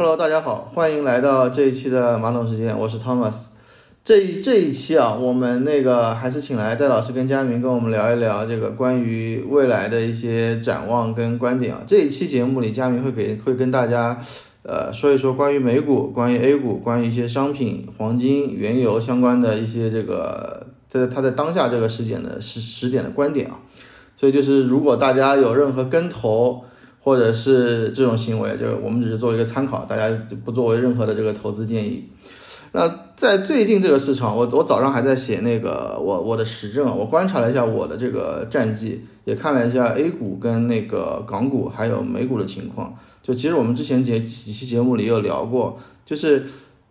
Hello，大家好，欢迎来到这一期的马桶时间，我是 Thomas。这一这一期啊，我们那个还是请来戴老师跟佳明跟我们聊一聊这个关于未来的一些展望跟观点啊。这一期节目里，佳明会给会跟大家呃说一说关于美股、关于 A 股、关于一些商品、黄金、原油相关的一些这个在他在当下这个时点的时时点的观点啊。所以就是如果大家有任何跟投，或者是这种行为，就是我们只是做一个参考，大家不作为任何的这个投资建议。那在最近这个市场，我我早上还在写那个我我的时政，我观察了一下我的这个战绩，也看了一下 A 股跟那个港股还有美股的情况。就其实我们之前节几期节目里有聊过，就是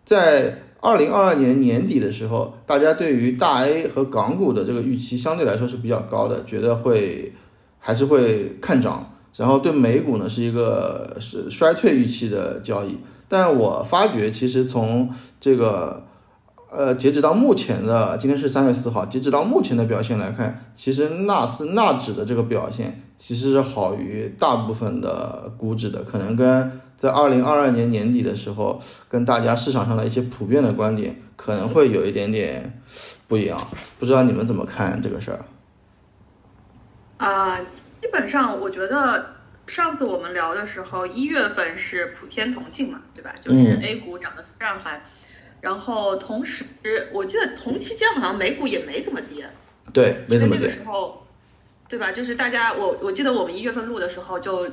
在二零二二年年底的时候，大家对于大 A 和港股的这个预期相对来说是比较高的，觉得会还是会看涨。然后对美股呢是一个是衰退预期的交易，但我发觉其实从这个呃截止到目前的今天是三月四号，截止到目前的表现来看，其实纳斯纳指的这个表现其实是好于大部分的股指的，可能跟在二零二二年年底的时候跟大家市场上的一些普遍的观点可能会有一点点不一样，不知道你们怎么看这个事儿？啊。基本上，我觉得上次我们聊的时候，一月份是普天同庆嘛，对吧？就是 A 股涨得非常嗨，然后同时，我记得同期间好像美股也没怎么跌，对，没怎么跌。那个时候，对吧？就是大家，我我记得我们一月份录的时候，就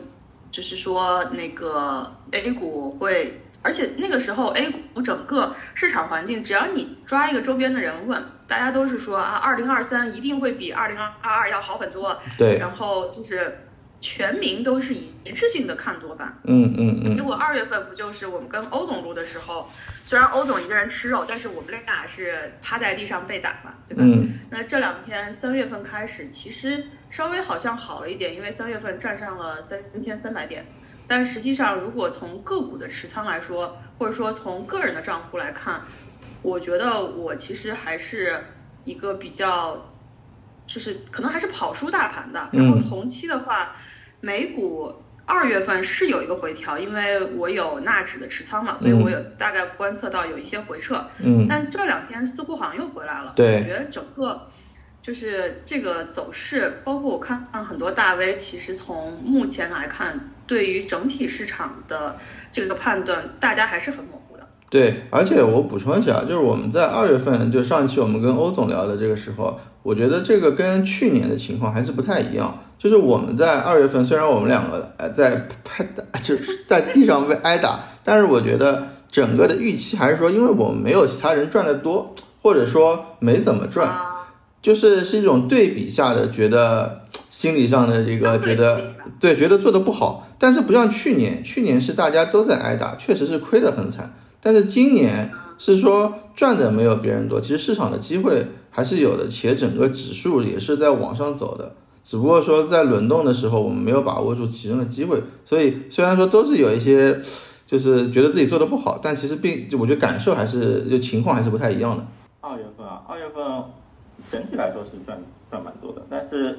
就是说那个 A 股会，而且那个时候 A 股整个市场环境，只要你抓一个周边的人问。大家都是说啊，二零二三一定会比二零二二要好很多。对。然后就是全民都是一致性的看多吧。嗯嗯嗯。结果二月份不就是我们跟欧总录的时候，虽然欧总一个人吃肉，但是我们俩是趴在地上被打嘛，对吧？嗯。那这两天三月份开始，其实稍微好像好了一点，因为三月份站上了三千三百点。但实际上，如果从个股的持仓来说，或者说从个人的账户来看。我觉得我其实还是一个比较，就是可能还是跑输大盘的。然后同期的话，美股二月份是有一个回调，因为我有纳指的持仓嘛，所以我有大概观测到有一些回撤。嗯。但这两天似乎好像又回来了。对。我觉得整个就是这个走势，包括我看很多大 V，其实从目前来看，对于整体市场的这个判断，大家还是很模糊。对，而且我补充一下，就是我们在二月份，就上一期我们跟欧总聊的这个时候，我觉得这个跟去年的情况还是不太一样。就是我们在二月份，虽然我们两个呃在拍打，就是在地上被挨打，但是我觉得整个的预期还是说，因为我们没有其他人赚的多，或者说没怎么赚，就是是一种对比下的觉得心理上的这个觉得对，觉得做的不好。但是不像去年，去年是大家都在挨打，确实是亏得很惨。但是今年是说赚的没有别人多，其实市场的机会还是有的，且整个指数也是在往上走的，只不过说在轮动的时候我们没有把握住其中的机会，所以虽然说都是有一些，就是觉得自己做的不好，但其实并就我觉得感受还是就情况还是不太一样的。二月份啊，二月份整体来说是赚赚蛮多的，但是。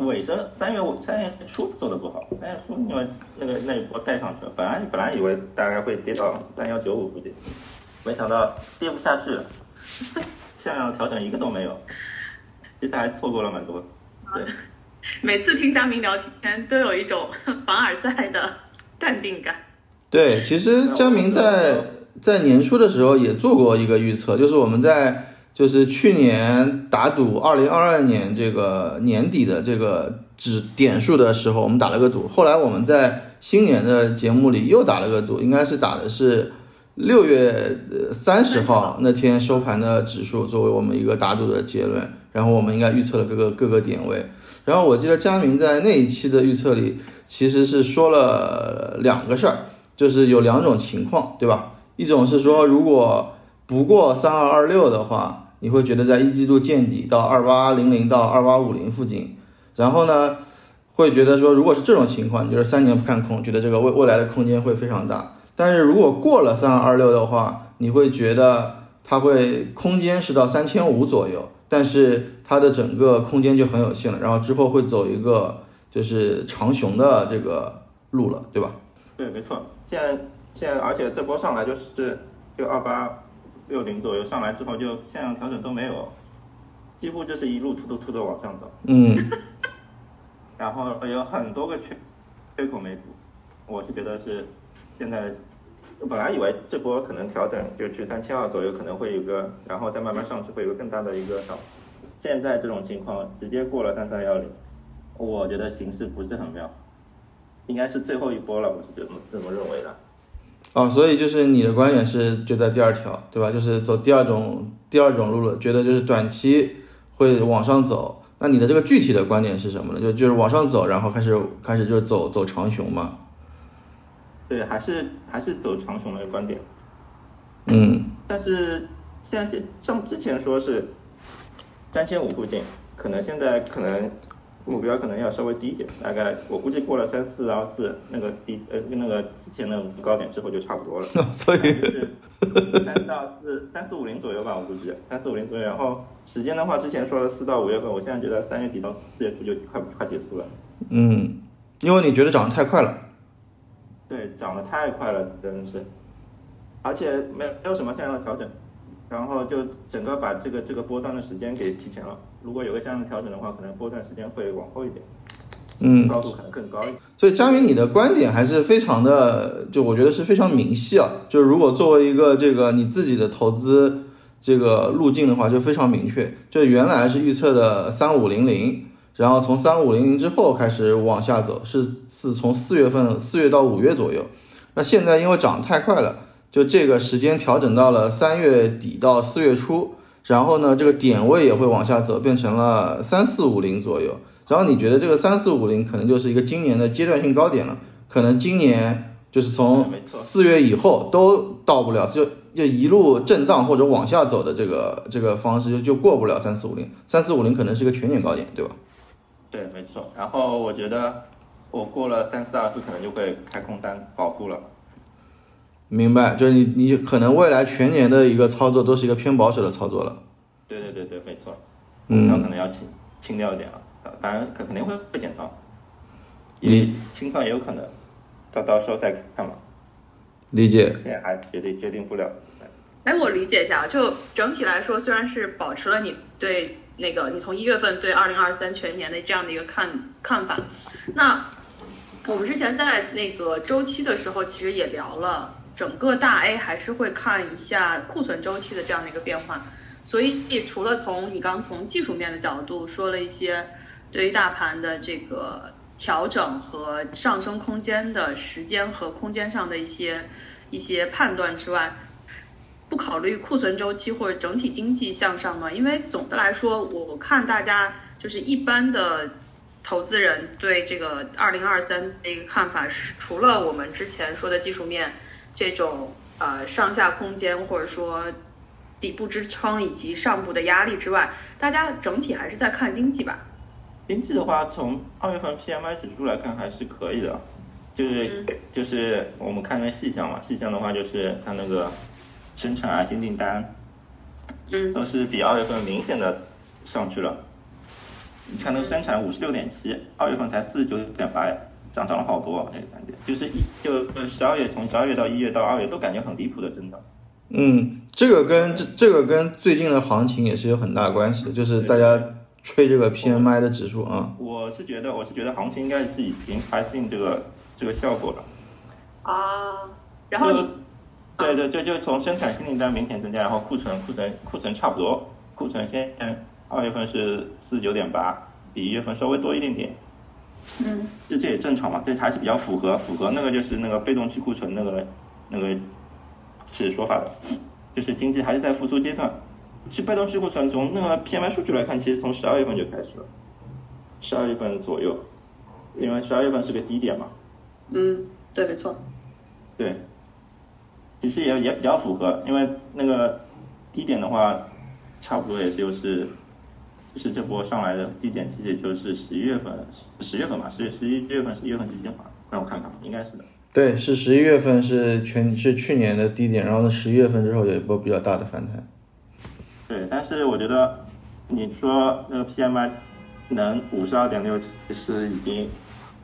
尾声三月三月初做的不好，三月初因为那个那一波带上去了，本来本来以为大概会跌到三幺九五附近，没想到跌不下去，像样调整一个都没有，接下来错过了蛮多。对，每次听佳明聊天都有一种 凡尔赛的淡定感。对，其实佳明在在年初的时候也做过一个预测，就是我们在。就是去年打赌二零二二年这个年底的这个指点数的时候，我们打了个赌。后来我们在新年的节目里又打了个赌，应该是打的是六月三十号那天收盘的指数作为我们一个打赌的结论。然后我们应该预测了各个各个点位。然后我记得佳明在那一期的预测里其实是说了两个事儿，就是有两种情况，对吧？一种是说如果不过三二二六的话。你会觉得在一季度见底到二八零零到二八五零附近，然后呢，会觉得说如果是这种情况，你就是三年不看空，觉得这个未未来的空间会非常大。但是如果过了三二二六的话，你会觉得它会空间是到三千五左右，但是它的整个空间就很有限了，然后之后会走一个就是长熊的这个路了，对吧？对，没错。现在现在而且这波上来就是就二八六零左右上来之后就向量调整都没有，几乎就是一路突突突的往上走，嗯然后有很多个缺缺口没补，我是觉得是现在本来以为这波可能调整就去三千二左右可能会有个，然后再慢慢上去会有个更大的一个涨，现在这种情况直接过了三三幺零，我觉得形势不是很妙，应该是最后一波了，我是这么这么认为的。哦，所以就是你的观点是就在第二条，对吧？就是走第二种第二种路了，觉得就是短期会往上走。那你的这个具体的观点是什么呢？就就是往上走，然后开始开始就走走长熊嘛？对，还是还是走长熊的观点，嗯但是现在是像之前说是三千五附近，可能现在可能目标可能要稍微低一点，大概我估计过了三四幺四那个低呃那个之前的高点之后就差不多了。所以就是三到四三四五零左右吧，我估计三四五零左右。然后时间的话，之前说了四到五月份，我现在觉得三月底到四月初就快快结束了。嗯，因为你觉得涨得太快了。对，涨得太快了，真的是，而且没没有什么向量的调整，然后就整个把这个这个波段的时间给提前了。如果有个相应的调整的话，可能波段时间会往后一点，嗯，高度可能更高一点。所以佳明，你的观点还是非常的，就我觉得是非常明晰啊。就是如果作为一个这个你自己的投资这个路径的话，就非常明确。就原来是预测的三五零零，然后从三五零零之后开始往下走，是是从四月份四月到五月左右。那现在因为涨得太快了，就这个时间调整到了三月底到四月初，然后呢，这个点位也会往下走，变成了三四五零左右。然后你觉得这个三四五零可能就是一个今年的阶段性高点了，可能今年就是从四月以后都到不了，就就一路震荡或者往下走的这个这个方式就就过不了三四五零，三四五零可能是一个全年高点，对吧？对，没错。然后我觉得我过了三四二四，可能就会开空单保护了。明白，就是你你可能未来全年的一个操作都是一个偏保守的操作了。对对对对，没错。嗯然后可能要清清掉一点了，当然肯肯定会会减仓，你清仓也有可能，到到时候再看吧，理解，现在还决定决定不了。哎，我理解一下，就整体来说，虽然是保持了你对那个你从一月份对二零二三全年的这样的一个看看法，那我们之前在那个周期的时候，其实也聊了，整个大 A 还是会看一下库存周期的这样的一个变化。所以除了从你刚从技术面的角度说了一些对于大盘的这个调整和上升空间的时间和空间上的一些一些判断之外，不考虑库存周期或者整体经济向上吗？因为总的来说，我看大家就是一般的投资人对这个二零二三的一个看法是，除了我们之前说的技术面这种呃上下空间或者说底部支撑以及上部的压力之外，大家整体还是在看经济吧。经济的话，从二月份 PMI 指数来看还是可以的，就是、就是我们看那细项嘛，细项的话就是它那个生产啊、新订单嗯都是比二月份明显的上去了。你看那个生产五十六点七，二月份才四十九点八呀，涨涨了好多，这个感觉就是一就十二月从十二月到一月到二月都感觉很离谱的增长。嗯，这个跟这这个跟最近的行情也是有很大关系的，就是大家吹这个 PMI 的指数啊。我是觉得，我是觉得行情应该是已经 price in 这个这个效果了。啊，然后你对对，就就从生产新订单明显增加，然后库存库存库存差不多，库存现在二月份是四十九点八，比一月份稍微多一点点，嗯。这这也正常嘛，这还是比较符合符合那个就是那个被动去库存那个那个是说法的，就是经济还是在复苏阶段。去被动去库存从那个 PMI 数据来看，其实从十二月份就开始了，十二月份左右，因为十二月份是个低点嘛，嗯，对，没错。对，其实也也比较符合，因为那个低点的话，差不多也就是，就是这波上来的低点，其实也就是十一月份，十月份吧，十月十一月份、十一月份之间吧，让我看看，应该是的。对，是十一月份是全是去年的低点，然后呢，十一月份之后有一波比较大的反弹。对，但是我觉得你说那个 PMI 能五十二点六，其实已经，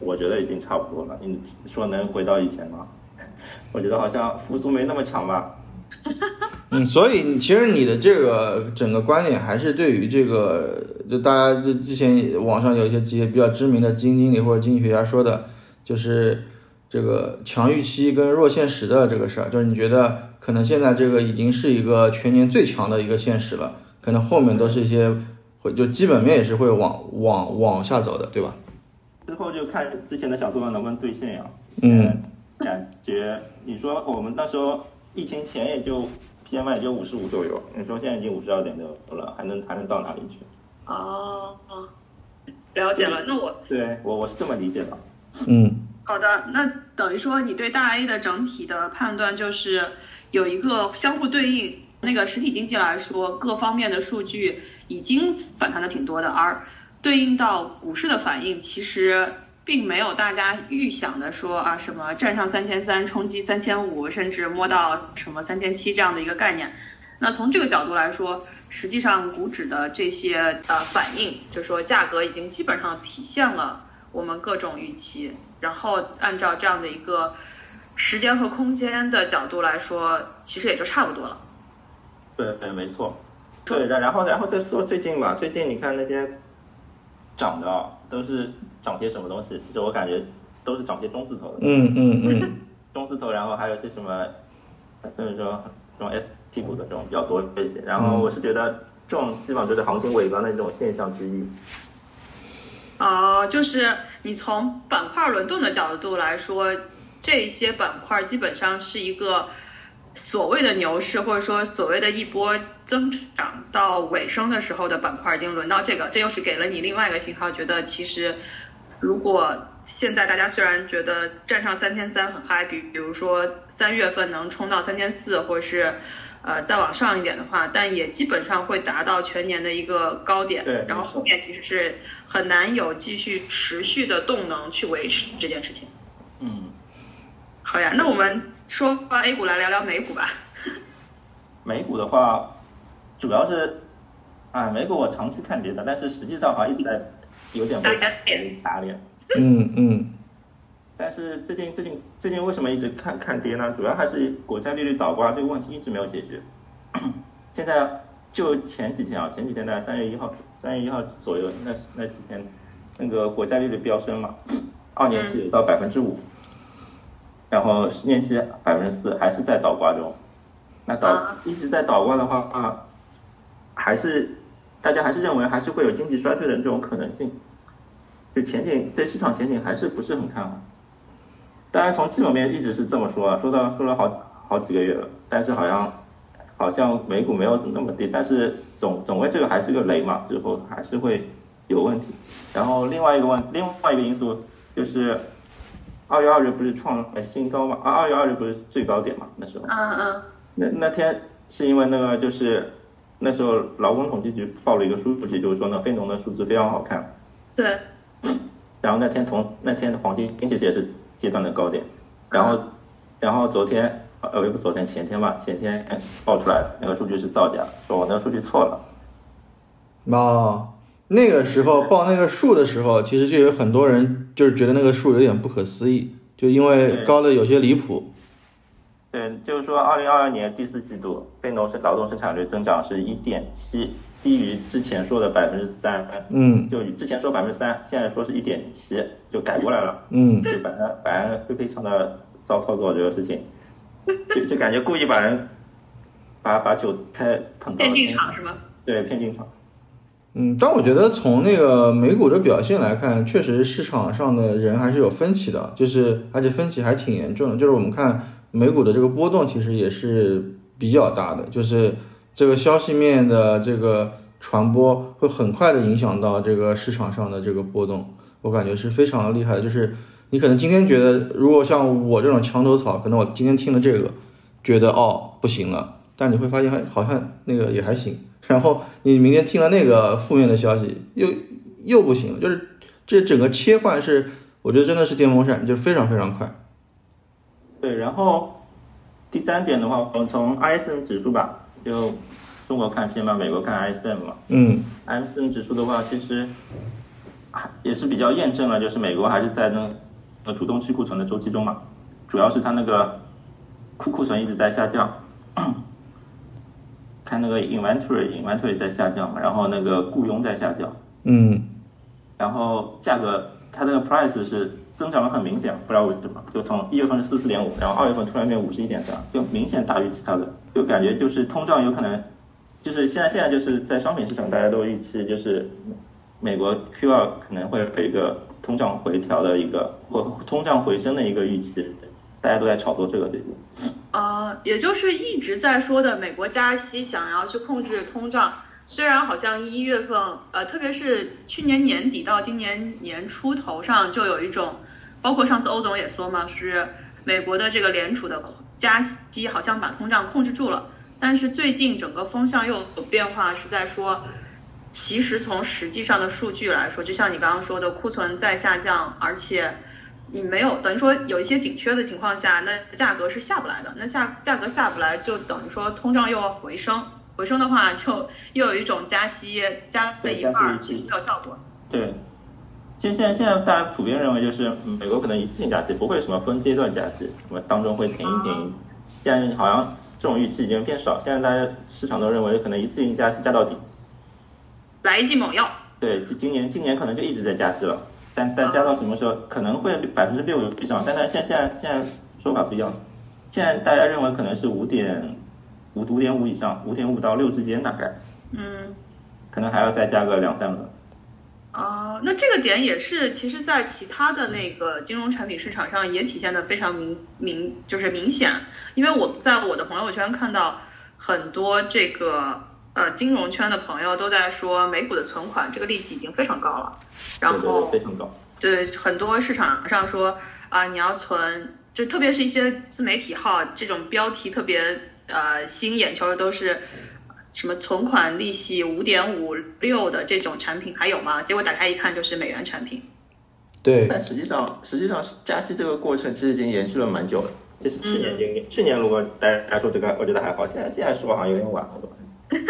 我觉得已经差不多了。你说能回到以前吗？我觉得好像复苏没那么强吧。嗯，所以其实你的这个整个观点还是对于这个，就大家就之前网上有一些这些比较知名的基金经理或者经济学家说的，就是这个强预期跟弱现实的这个事儿，就是你觉得可能现在这个已经是一个全年最强的一个现实了，可能后面都是一些会就基本面也是会往往往下走的，对吧？之后就看之前的小作文能不能兑现呀。嗯，感觉你说我们那时候疫情前也就 PMI 也就五十五左右，你说现在已经五十二点六了，还能还能到哪里去？哦，哦了解了。那我对我我是这么理解的。嗯好的，那等于说你对大 A 的整体的判断就是有一个相互对应。那个实体经济来说，各方面的数据已经反弹的挺多的，而对应到股市的反应，其实并没有大家预想的说啊什么站上三千三，冲击三千五，甚至摸到什么三千七这样的一个概念。那从这个角度来说，实际上股指的这些呃反应，就是说价格已经基本上体现了我们各种预期，然后按照这样的一个时间和空间的角度来说，其实也就差不多了。对对，没错。对，然然后然后再说最近吧，最近你看那些涨的都是涨些什么东西？其实我感觉都是涨些中字头的，嗯嗯嗯 中字头，然后还有些什么，就是说这种 ST 股的这种比较多一些。然后我是觉得这种基本上就是行情尾端的这种现象之一。哦、就是你从板块轮动的角度来说，这些板块基本上是一个所谓的牛市，或者说所谓的一波增长到尾声的时候的板块，已经轮到这个，这又是给了你另外一个信号，觉得其实如果现在大家虽然觉得站上三千三很嗨，比比如说三月份能冲到三千四，或者是呃再往上一点的话，但也基本上会达到全年的一个高点对，然后后面其实是很难有继续持续的动能去维持这件事情。嗯，好呀，那我们说完 A 股来聊聊美股吧。美股的话，主要是啊，美股我长期看跌的，但是实际上好像一直在有点被打脸打脸。嗯嗯但是最近最近最近为什么一直看看跌呢？主要还是国债利率倒挂这个问题一直没有解决。现在就前几天啊，前几天在三月一号三月一号左右，那那几天那个国债利率飙升嘛，二年期有到百分之五，然后十年期百分之四，还是在倒挂中。那倒啊一直在倒挂的话啊，还是大家还是认为还是会有经济衰退的这种可能性。就前景对市场前景还是不是很看好。当然，从基本面一直是这么说啊，说到说了好好几个月了，但是好像好像美股没有那么低，但是总总归这个还是个雷嘛，最后还是会有问题。然后另外一个问，另外一个因素就是二月二日不是创了新高嘛？啊，二月二日不是最高点嘛？那时候，嗯嗯那那天是因为那个就是那时候劳工统计局报了一个数据，就是说呢非农的数字非常好看，对，然后那天同那天的黄金其实也是阶段的高点，然后然后昨天呃不昨天前天吧，前天报出来那个数据是造假，说我那个数据错了，哦，那个时候报那个数的时候，其实就有很多人就是觉得那个数有点不可思议，就因为高的有些离谱。对，就是说二零二二年第四季度非农生劳动生产率增长是一点七，低于之前说的百分之三，嗯就之前说百分之三，现在说是一点七，就改过来了。嗯就反正反正会非常的骚操作这个事情，就就感觉故意把人把把韭菜捧到骗进场是吗？对骗进场，嗯，但我觉得从那个美股的表现来看，确实市场上的人还是有分歧的，就是而且分歧还挺严重的。就是我们看美股的这个波动，其实也是比较大的，就是这个消息面的这个传播会很快的影响到这个市场上的这个波动，我感觉是非常厉害的。就是你可能今天觉得，如果像我这种墙头草，可能我今天听了这个，觉得哦不行了，但你会发现还好像那个也还行。然后你明天听了那个负面的消息，又又不行了，就是这整个切换是，我觉得真的是电风扇，就是非常非常快。对，然后第三点的话，我们从 ISM 指数吧，就中国看 PM 嘛，美国看 ISM 嘛嗯，ISM 指数的话，其实也是比较验证了，就是美国还是在那个主动去库存的周期中嘛，主要是它那个库库存一直在下降，看那个 inventory inventory 在下降，然后那个雇佣在下降，嗯。然后价格它那个 price 是增长的很明显，不知道为什么，就从一月份是四四点五，然后二月份突然变五十一点三，就明显大于其他的，就感觉就是通胀有可能，就是现在现在就是在商品市场大家都预期就是美国 Q 二可能会有一个通胀回调的一个或通胀回升的一个预期，大家都在炒作这个对不对？呃，也就是一直在说的美国加息，想要去控制通胀。虽然好像一月份，呃，特别是去年年底到今年年初头上，就有一种，包括上次欧总也说嘛，是美国的这个联储的加息好像把通胀控制住了。但是最近整个风向又有变化，是在说，其实从实际上的数据来说，就像你刚刚说的，库存在下降，而且你没有等于说有一些紧缺的情况下，那价格是下不来的。那下价格下不来，就等于说通胀又要回升，回升的话，就又有一种加息加了一半儿，其实没有效果。对，其实现在现在大家普遍认为就是嗯美国可能一次性加息，不会什么分阶段加息，什么当中会停一停。现在好像这种预期已经变少，现在大家市场都认为可能一次性加息加到底。来一剂猛药。对，今今年今年可能就一直在加息了，但但加到什么时候可能会百分之六以上，但是现现在现在说法不一样，现在大家认为可能是五点五五点五以上，五点五到六之间大概，嗯，可能还要再加个两三个。啊、那这个点也是，其实，在其他的那个金融产品市场上也体现的非常明明，就是明显。因为我在我的朋友圈看到很多这个呃金融圈的朋友都在说，美股的存款这个利息已经非常高了，然后对非常高。对很多市场上说啊、你要存，就特别是一些自媒体号这种标题特别呃吸引眼球的都是。什么存款利息五点五六的这种产品还有吗？结果打开一看就是美元产品。对，但实际上，实际上加息这个过程其实已经延续了蛮久了。这是去年经历，去年如果大家说这个，我觉得还好。现在现在说好像有点晚了。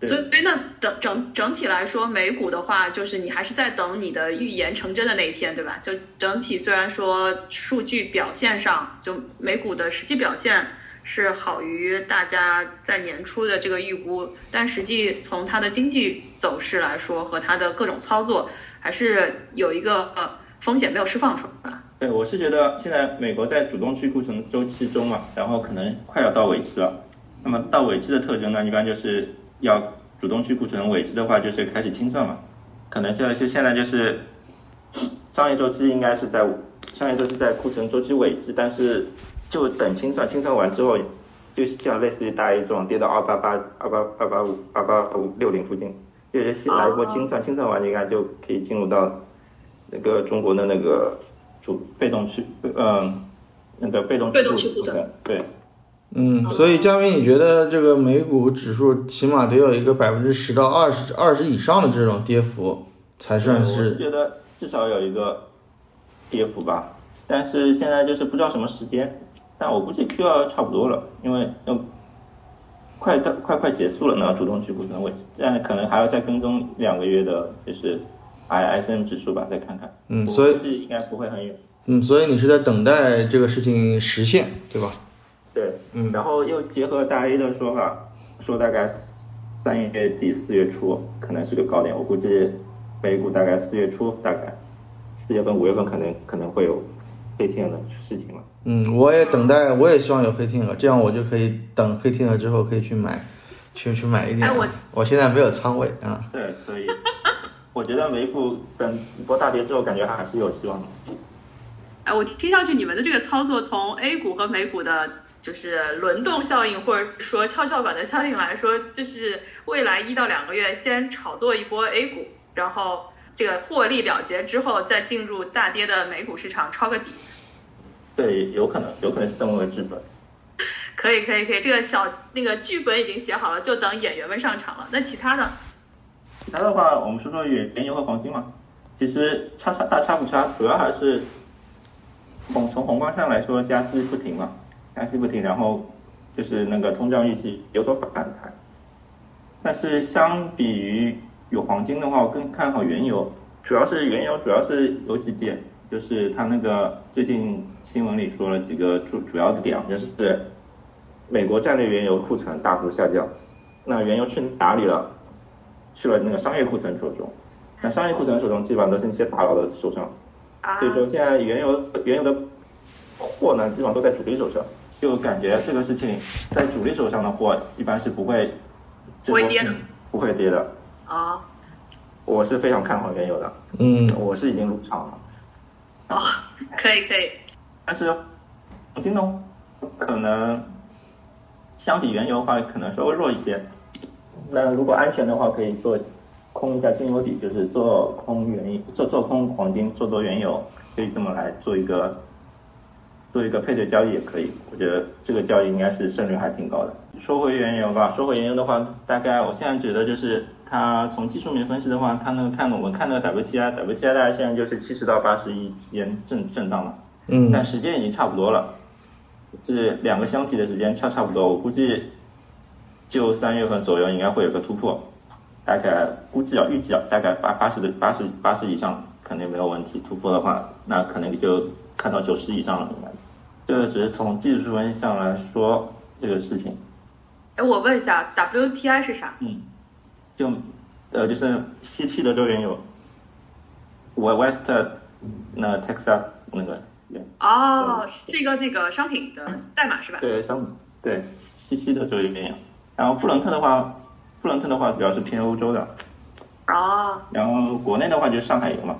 对所以那整整整体来说，美股的话，就是你还是在等你的预言成真的那一天，对吧？就整体虽然说数据表现上，就美股的实际表现是好于大家在年初的这个预估，但实际从它的经济走势来说和它的各种操作，还是有一个呃风险没有释放出来。对，我是觉得现在美国在主动去库存周期中嘛，然后可能快要到尾期了。那么到尾期的特征呢，一般就是要主动去库存，尾期的话就是开始清算嘛。可能现在是现在就是商业周期应该是在商业周期在库存周期尾期，但是就等清算，清算完之后，就是像类似于大 A 这种跌到二八八、二八二八五、二八五六零附近，就是先来一波清算，清算完应该就可以进入到那个中国的那个主被动区，嗯，那个被动被动去库存，对，嗯，所以佳明，你觉得这个美股指数起码得有一个百分之十到二十二十以上的这种跌幅，才算我是是觉得至少有一个跌幅吧，但是现在就是不知道什么时间，但我估计 Q 二差不多了，因为要快到快快结束了呢，主动去库存位置，但可能还要再跟踪两个月的，就是 I S M 指数吧，再看看。嗯所以估计应该不会很远。嗯，所以你是在等待这个事情实现，对吧？对，嗯然后又结合大 A 的说法，说大概三月底四月初可能是个高点，我估计美股大概四月初大概四月份五月份可能可能会有黑天鹅的事情了。嗯，我也等待，我也希望有黑天鹅，这样我就可以等黑天鹅之后可以去买，去去买一点。哎我我现在没有仓位啊。对，可以我觉得美股等一波大跌之后，感觉还是有希望的。哎，我听上去你们的这个操作，从 A 股和美股的，就是轮动效应或者说跷跷板的效应来说，就是未来一到两个月先炒作一波 A 股，然后这个获利了结之后，再进入大跌的美股市场抄个底。对，有可能，有可能是这么个剧本。可以，可以，可以，这个小那个剧本已经写好了，就等演员们上场了。那其他的，其他的话，我们说说原原油和黄金嘛。其实差差大差不差，主要还是从从宏观上来说，加息不停嘛，加息不停，然后就是那个通胀预期有所反弹。但是相比于有黄金的话，我更看好原油，主要是原油主要是有几点，就是他那个最近新闻里说了几个主主要的点，就是美国战略原油库存大幅下降，那原油去哪里了？去了那个商业库存手中，那商业库存手中基本上都是那些大佬的手上，啊所以说现在原油原油的货呢，基本上都在主力手上，就感觉这个事情在主力手上的货一般是不会不会跌的，不会跌的。啊我是非常看好原油的，嗯。我是已经入场了。哦，可以可以，但是黄金呢，可能相比原油的话，可能稍微弱一些。那如果安全的话，可以做空一下金油底，就是做空原做做空黄金，做多原油，可以这么来做一个做一个配对交易也可以。我觉得这个交易应该是胜率还挺高的。说回原油吧，说回原油的话，大概我现在觉得就是它从技术面分析的话，它那个看我们看那个 WTI，WTI 大概现在就是七十到八十一之间震震荡嘛。嗯但时间已经差不多了，这两个箱体的时间差差不多，我估计就三月份左右应该会有个突破，大概估计啊预计啊大概八八十的八十八十以上肯定没有问题，突破的话那可能就看到九十以上了应该，这个只是从技术分析上来说这个事情，哎，我问一下，WTI 是啥？嗯，就呃就是西气的州原有，我 West 那 Texas 那个原哦，是一个那个商品的代码是吧？对，商品对西西的州原油，然后布伦特的话，布伦特的话主要是偏欧洲的，哦，然后国内的话就是上海油嘛。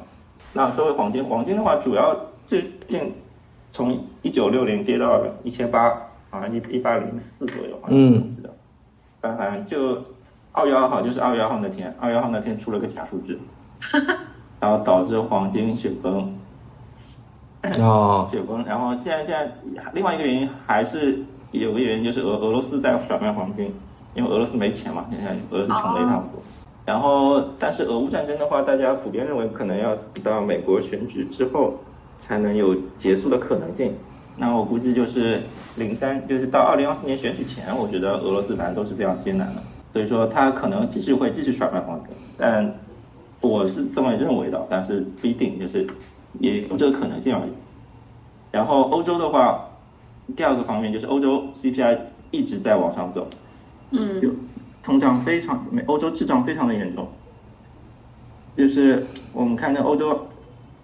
那说回黄金，黄金的话主要最近从一九六零跌到一千八，好像一一八零四左右，好像嗯我记得。反正就二月二号就是二月二号那天，二月二号那天出了个假数据，然后导致黄金雪崩，哦雪崩。然后现在现在另外一个原因还是有个原因就是俄俄罗斯在甩卖黄金，因为俄罗斯没钱嘛，现在俄罗斯穷的一塌糊涂。然后，但是俄乌战争的话，大家普遍认为可能要到美国选举之后才能有结束的可能性。那我估计就是零三，就是到二零二四年选举前，我觉得俄罗斯反正都是非常艰难的，所以说他可能继续会继续甩卖黄金，但我是这么认为的，但是不一定，就是也有这个可能性而已。然后欧洲的话，第二个方面就是欧洲 CPI 一直在往上走，嗯就通胀非常，欧洲滞胀非常的严重。就是我们看那欧洲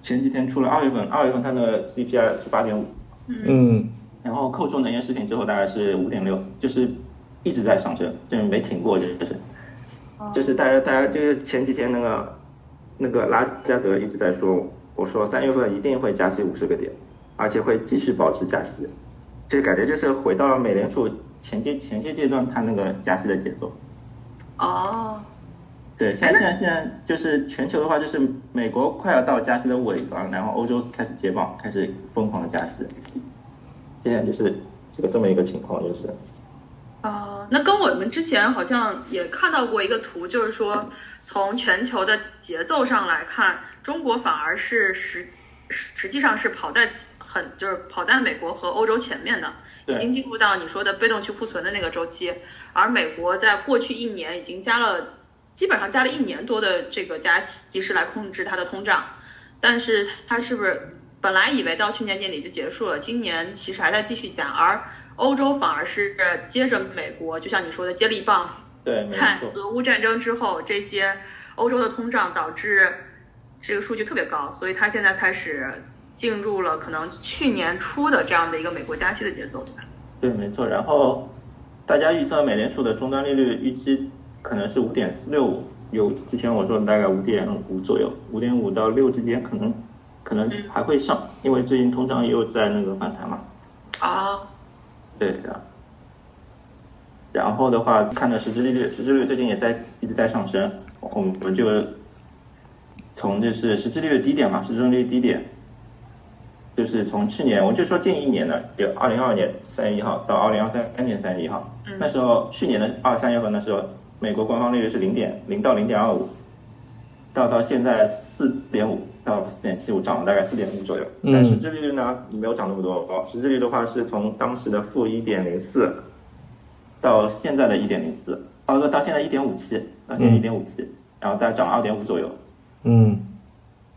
前几天出了二月份，二月份它的 CPI 是八点五，嗯然后扣除能源食品之后大概是五点六，就是一直在上升，就是没停过，就是就是大家大家就是前几天那个那个拉加德一直在说，我说三月份一定会加息五十个点，而且会继续保持加息，就是感觉就是回到了美联储前阶前些阶段它那个加息的节奏。哦，对，现在现在现在就是全球的话，就是美国快要到加息的尾端，然后欧洲开始接棒，开始疯狂的加息。现在就是这个这么一个情况，就是啊、那跟我们之前好像也看到过一个图，就是说从全球的节奏上来看，中国反而是实实实际上是跑在很就是跑在美国和欧洲前面的，已经进入到你说的被动去库存的那个周期，而美国在过去一年已经加了基本上加了一年多的这个加息，及时来控制它的通胀，但是它是不是本来以为到去年年底就结束了，今年其实还在继续加，而欧洲反而是接着美国，就像你说的接力棒，对，没在错，俄乌战争之后，这些欧洲的通胀导致这个数据特别高，所以它现在开始进入了可能去年初的这样的一个美国加息的节奏，对吧？对，没错。然后大家预测美联储的终端利率预期可能是五点四六五，有之前我说的大概五点五左右，五点五到六之间，可能可能还会上，因为最近通胀又在那个反弹嘛。啊，对的。然后的话，看的实质利率，实质利率最近也在一直在上升，我们我们就从就是实质利率低点嘛，实质利率低点，就是从去年，我就说近一年的，就二零二二年三月一号到二零二三年三月一号，那时候去年的二三月份的时候，美国官方利率是零点零到零点二五，到到现在四点五到四点七五，涨了大概四点五左右。嗯但实质利率呢没有涨那么多哦，实质利率的话是从当时的负一点零四到现在的一点零四，哦，到现在一点五七，到现在一点五七，然后大概涨二点五左右。嗯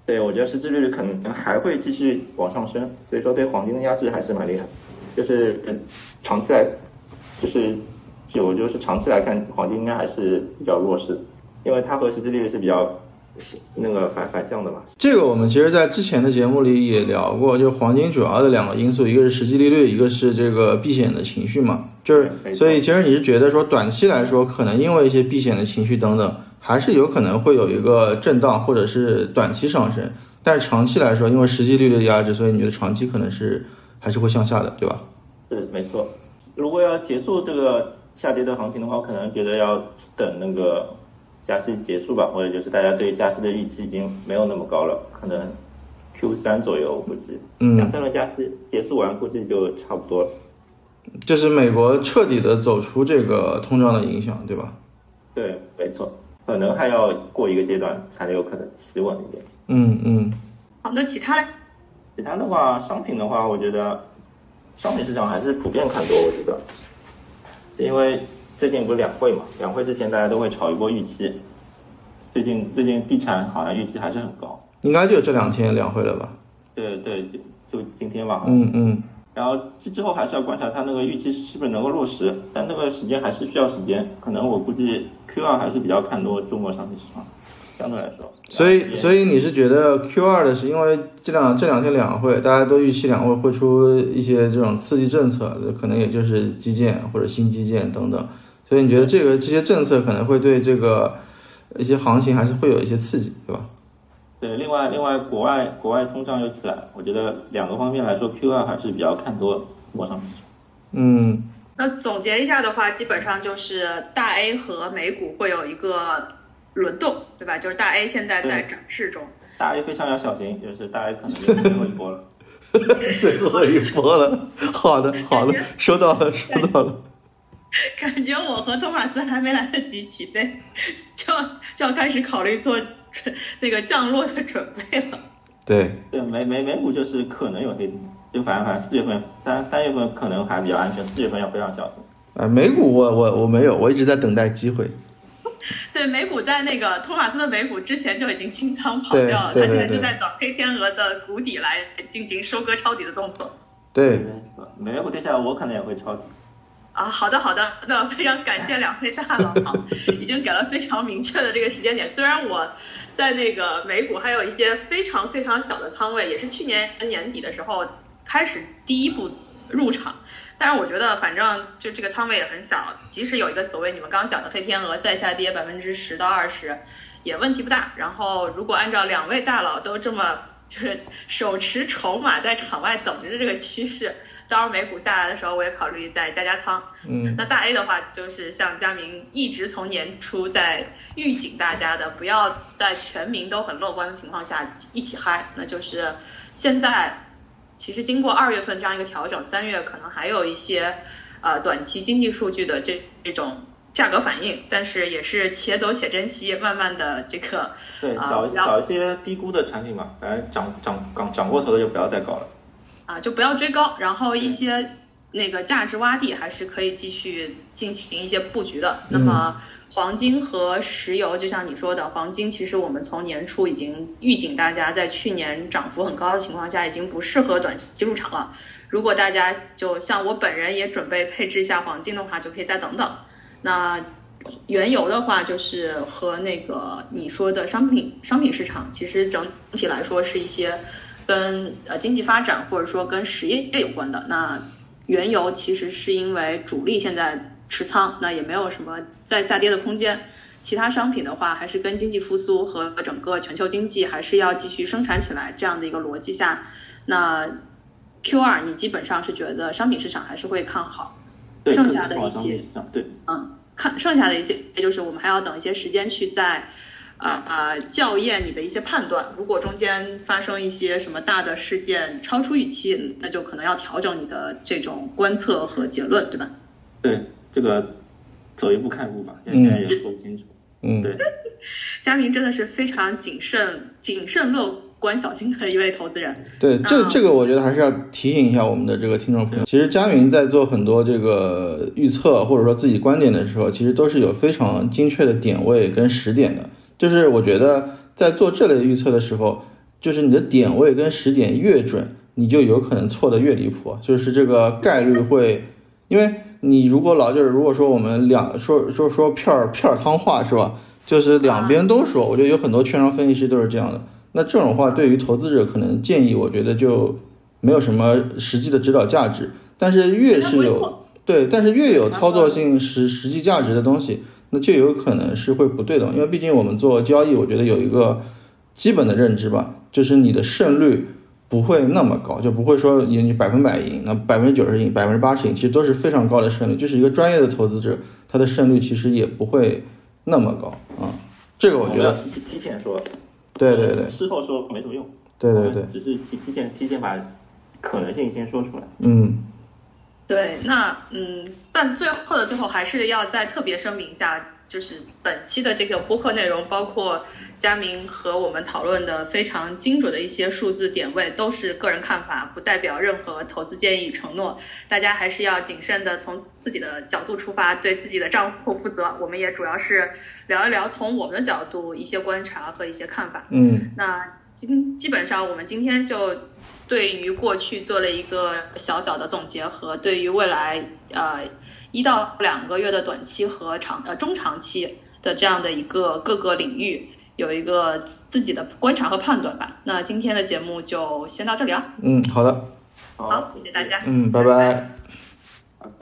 对，我觉得实质利率可能还会继续往上升，所以说对黄金的压制还是蛮厉害，就是呃长期来就是有就是长期来看，黄金应该还是比较弱势，因为它和实际利率是比较那个反反向的吧。这个我们其实，在之前的节目里也聊过，就黄金主要的两个因素，一个是实际利率，一个是这个避险的情绪嘛。就是所以其实你是觉得说，短期来说，可能因为一些避险的情绪等等，还是有可能会有一个震荡或者是短期上升，但是长期来说，因为实际利率的压制，所以你觉得长期可能是还是会向下的，对吧？是没错。如果要结束这个下跌的行情的话，我可能觉得要等那个加息结束吧，或者就是大家对加息的预期已经没有那么高了，可能 Q 三左右，我估计嗯两三轮加息结束完，估计就差不多了。就是美国彻底的走出这个通胀的影响，对吧？对，没错，可能还要过一个阶段才有可能企稳一点。嗯嗯好，那其他嘞？其他的话，商品的话，我觉得商品市场还是普遍看多，我觉得，因为最近不是两会嘛，两会之前大家都会炒一波预期，最近最近地产好像预期还是很高，应该就这两天两会了吧？对对，就就今天吧，嗯嗯。然后之之后还是要观察它那个预期是不是能够落实，但那个时间还是需要时间，可能我估计 Q 二还是比较看多中国商品市场，相对来说，所以，所以你是觉得 Q 二的是因为这两这两天两会，大家都预期两会会出一些这种刺激政策，可能也就是基建或者新基建等等，所以你觉得这个这些政策可能会对这个一些行情还是会有一些刺激，对吧？对，另外另外国外国外通胀又起来，我觉得两个方面来说，Q 二还是比较看多中国商品市场。嗯那总结一下的话，基本上就是大 A 和美股会有一个轮动，对吧？就是大 A 现在在涨势中，大 A 非常要小心，就是大 A 可能就最后一波了。最后一波了，好的好的，收到了收到了。感觉我和托马斯还没来得及起飞，就就要开始考虑做准那个降落的准备了。对，对，美美美股就是可能有黑点，就反正反正四月份三三月份可能还比较安全，四月份要非常小心。啊，美股我我我没有，我一直在等待机会。对，美股在那个托马斯的美股之前就已经清仓跑掉了，他现在就在等黑天鹅的谷底来进行收割抄底的动作。对，美股跌下来，我可能也会抄底。啊，好的好的，那非常感谢两位大佬，已经给了非常明确的这个时间点。虽然我在那个美股还有一些非常非常小的仓位，也是去年年底的时候开始第一步入场，但是我觉得反正就这个仓位也很小，即使有一个所谓你们刚刚讲的黑天鹅再下跌百分之十到二十，也问题不大。然后如果按照两位大佬都这么就是手持筹码在场外等着这个趋势。到时候美股下来的时候，我也考虑再加加仓。嗯那大 A 的话，就是像佳明一直从年初在预警大家的，不要在全民都很乐观的情况下一起嗨。那就是现在，其实经过二月份这样一个调整，三月可能还有一些呃短期经济数据的这这种价格反应，但是也是且走且珍惜，慢慢的这个对，啊找一然后找一些低估的产品吧，反正涨涨涨涨过头的就不要再搞了。啊，就不要追高，然后一些那个价值洼地还是可以继续进行一些布局的。那么黄金和石油，就像你说的，黄金其实我们从年初已经预警大家，在去年涨幅很高的情况下，已经不适合短期入场了。如果大家就像我本人也准备配置一下黄金的话，就可以再等等。那原油的话，就是和那个你说的商品商品市场，其实整体来说是一些跟呃经济发展或者说跟实业有关的。那原油其实是因为主力现在持仓，那也没有什么再下跌的空间。其他商品的话，还是跟经济复苏和整个全球经济还是要继续生产起来这样的一个逻辑下，那 Q 二你基本上是觉得商品市场还是会看好，剩下的一些对，嗯，看剩下的一些，也就是我们还要等一些时间去在，啊啊校验你的一些判断。如果中间发生一些什么大的事件超出预期，那就可能要调整你的这种观测和结论，对吧？对，这个走一步看一步吧，现在也说不清楚。嗯，对，佳明真的是非常谨慎、谨慎乐观、小心的一位投资人。对，这啊这个我觉得还是要提醒一下我们的这个听众朋友。其实佳云在做很多这个预测或者说自己观点的时候，其实都是有非常精确的点位跟时点的。就是我觉得在做这类预测的时候，就是你的点位跟时点越准，你就有可能错的越离谱。就是这个概率会，因为你如果老就是如果说我们两说说说片儿片儿汤话是吧？就是两边都说，我觉得有很多券商分析师都是这样的。那这种话对于投资者可能建议，我觉得就没有什么实际的指导价值。但是越是有对，但是越有操作性实实际价值的东西，那就有可能是会不对的。因为毕竟我们做交易，我觉得有一个基本的认知吧，就是你的胜率不会那么高，就不会说你百分百赢，那百分之九十赢，百分之八十赢，其实都是非常高的胜率。就是一个专业的投资者，他的胜率其实也不会那么高啊。这个我觉得提提前说，对对对，事后说没什么用。对对对，只是提提前提前把可能性先说出来。嗯。对，那嗯，但最后的最后还是要再特别声明一下，就是本期的这个播客内容，包括佳明和我们讨论的非常精准的一些数字点位，都是个人看法，不代表任何投资建议与承诺。大家还是要谨慎的从自己的角度出发，对自己的账户负责。我们也主要是聊一聊从我们的角度一些观察和一些看法。嗯，那今基本上我们今天就。对于过去做了一个小小的总结，和对于未来呃一到两个月的短期和长呃中长期的这样的一个各个领域有一个自己的观察和判断吧。那今天的节目就先到这里了。嗯，好的。好，谢谢大家。嗯，拜拜。